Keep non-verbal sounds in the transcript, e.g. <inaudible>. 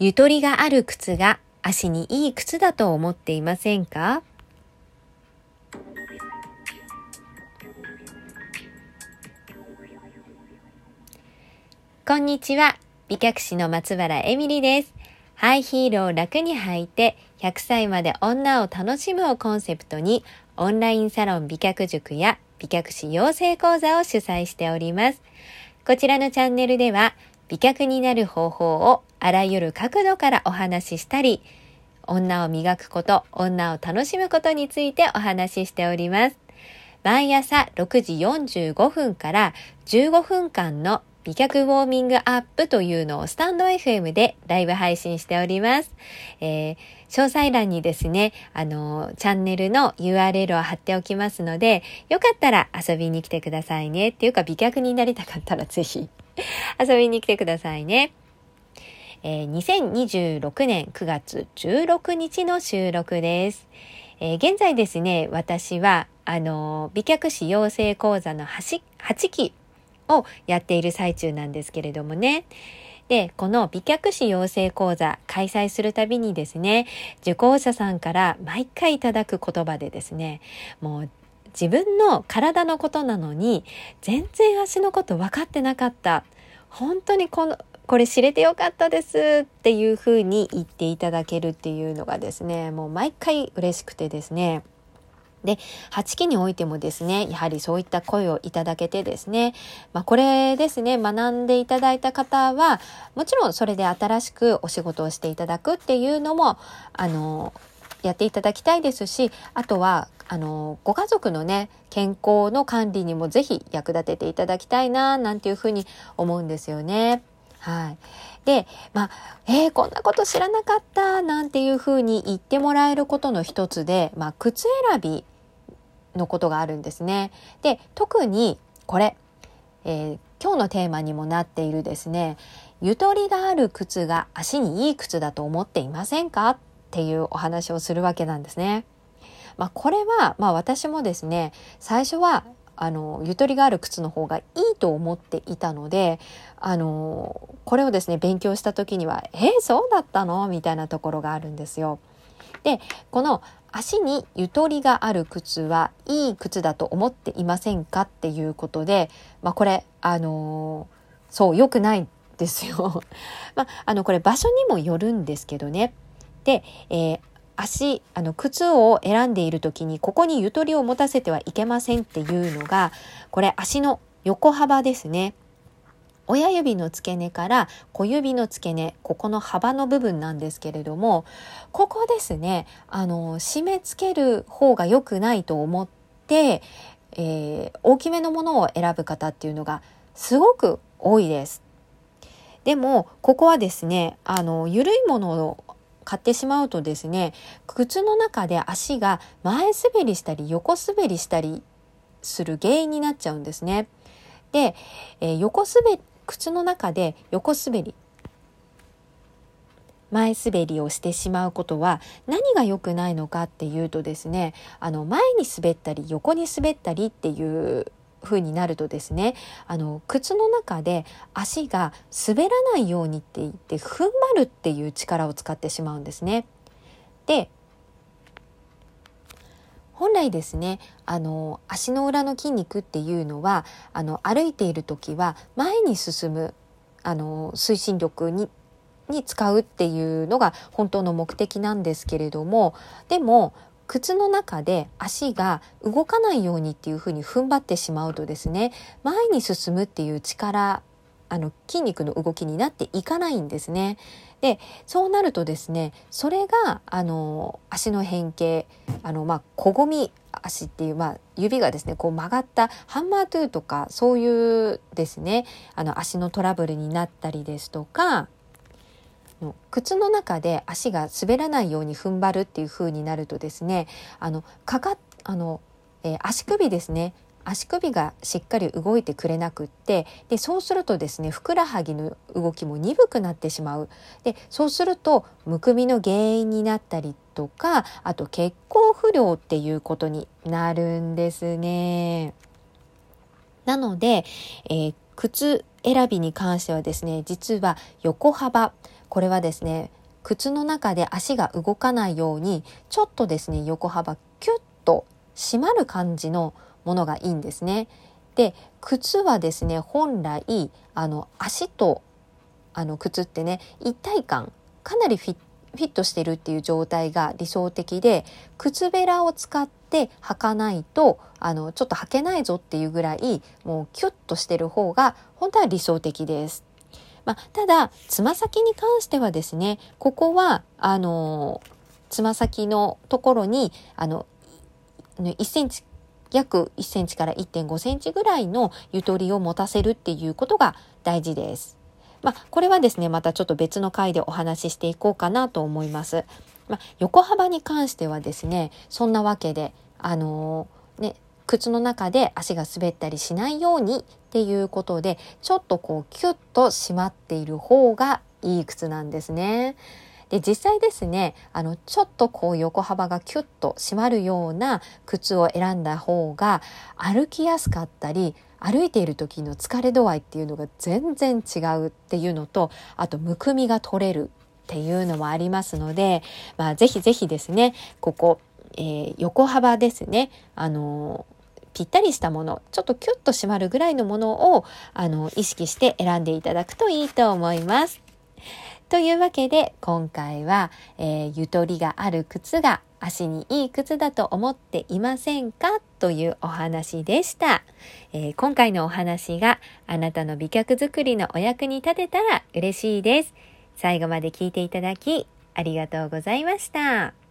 ゆとりがある靴が足にいい靴だと思っていませんか？こんにちは。美脚師の松原エミリです。ハイヒールを楽に履いて100歳まで女を楽しむをコンセプトにオンラインサロン美脚塾や美脚師養成講座を主催しております。こちらのチャンネルでは美脚になる方法をあらゆる角度からお話ししたり、女を磨くこと、女を楽しむことについてお話ししております。毎朝6時45分から15分間の美脚ウォーミングアップというのをスタンド FM でライブ配信しております。えー、詳細欄にですね、あの、チャンネルの URL を貼っておきますので、よかったら遊びに来てくださいね。っていうか美脚になりたかったらぜひ <laughs> 遊びに来てくださいね。えー、2026年9月16日の収録です。えー、現在ですね、私は、あの、美脚師養成講座の 8, 8期をやっている最中なんですけれどもね。で、この美脚師養成講座開催するたびにですね、受講者さんから毎回いただく言葉でですね、もう自分の体のことなのに全然足のこと分かってなかった。本当にこのこれ知れてよかったですっていうふうに言っていただけるっていうのがですね、もう毎回嬉しくてですね。で、8期においてもですね、やはりそういった声をいただけてですね、まあ、これですね、学んでいただいた方は、もちろんそれで新しくお仕事をしていただくっていうのも、あの、やっていただきたいですし、あとは、あの、ご家族のね、健康の管理にもぜひ役立てていただきたいな、なんていうふうに思うんですよね。はい。で、まあ、えー、こんなこと知らなかったなんていうふうに言ってもらえることの一つで、まあ、靴選びのことがあるんですね。で、特にこれ、えー、今日のテーマにもなっているですね、ゆとりがある靴が足にいい靴だと思っていませんかっていうお話をするわけなんですね。まあ、これは、まあ私もですね、最初はあのゆとりがある靴の方がいいと思っていたのであのこれをですね勉強した時には「えー、そうだったの?」みたいなところがあるんですよ。でこの足にゆとりがある靴はいい靴だと思っていませんかっていうことで、まあ、これあのそう良くないですよ。<laughs> まあ、あのこれ場所にもよるんですけどね。で、えー、足あの靴を選んでいる時にここにゆとりを持たせてはいけませんっていうのがこれ足の横幅ですね。親指の付け根から小指の付け根ここの幅の部分なんですけれどもここですねあの締め付ける方が良くないと思って、えー、大きめのものを選ぶ方っていうのがすごく多いです。でもここはですねあの緩いもの買ってしまうとですね靴の中で足が前滑りしたり横滑りしたりする原因になっちゃうんですね。で、えー、横滑靴の中で横滑り前滑りをしてしまうことは何が良くないのかっていうとですねあの前に滑ったり横に滑ったりっていう風になるとですねあの靴の中で足が滑らないようにって言って踏ん張るっていう力を使ってしまうんですね。で本来ですねあの足の裏の筋肉っていうのはあの歩いている時は前に進むあの推進力にに使うっていうのが本当の目的なんですけれどもでも靴の中で足が動かないようにっていうふうに踏ん張ってしまうとですね前に進むっていう力あの筋肉の動きになっていかないんですね。でそうなるとですねそれがあの足の変形あの、まあ、小ごみ足っていう、まあ、指がですねこう曲がったハンマートゥーとかそういうですねあの足のトラブルになったりですとかの靴の中で足が滑らないように踏ん張るっていう風になるとですねあのかかあの、えー、足首ですね足首がしっかり動いてくれなくってでそうするとですねふくらはぎの動きも鈍くなってしまうでそうするとむくみの原因になったりとかあと血行不良っていうことになるんですね。なので、えー、靴選びに関してはですね、実は横幅、これはですね、靴の中で足が動かないように、ちょっとですね、横幅キュッと締まる感じのものがいいんですね。で、靴はですね、本来、あの、足とあの靴ってね、一体感、かなりフィッフィットしてるっていう状態が理想的で靴べらを使って履かないとあのちょっと履けないぞっていうぐらいもうキュッとしてる方が本当は理想的です。まあ、ただつま先に関してはですねここはあのつま先のところにあの1センチ約1センチから1.5センチぐらいのゆとりを持たせるっていうことが大事です。まあ、これはですね、またちょっと別の回でお話ししていこうかなと思います。まあ、横幅に関してはですね、そんなわけで、あのー、ね、靴の中で足が滑ったりしないようにっていうことで、ちょっとこうキュッと締まっている方がいい靴なんですね。で実際ですねあのちょっとこう横幅がキュッと締まるような靴を選んだ方が歩きやすかったり歩いている時の疲れ度合いっていうのが全然違うっていうのとあとむくみが取れるっていうのもありますので、まあ、ぜひぜひですねここ、えー、横幅ですねあのぴったりしたものちょっとキュッと締まるぐらいのものをあの意識して選んでいただくといいと思います。というわけで今回は、えー、ゆとりがある靴が足にいい靴だと思っていませんか？というお話でした、えー、今回のお話があなたの美脚作りのお役に立てたら嬉しいです。最後まで聞いていただきありがとうございました。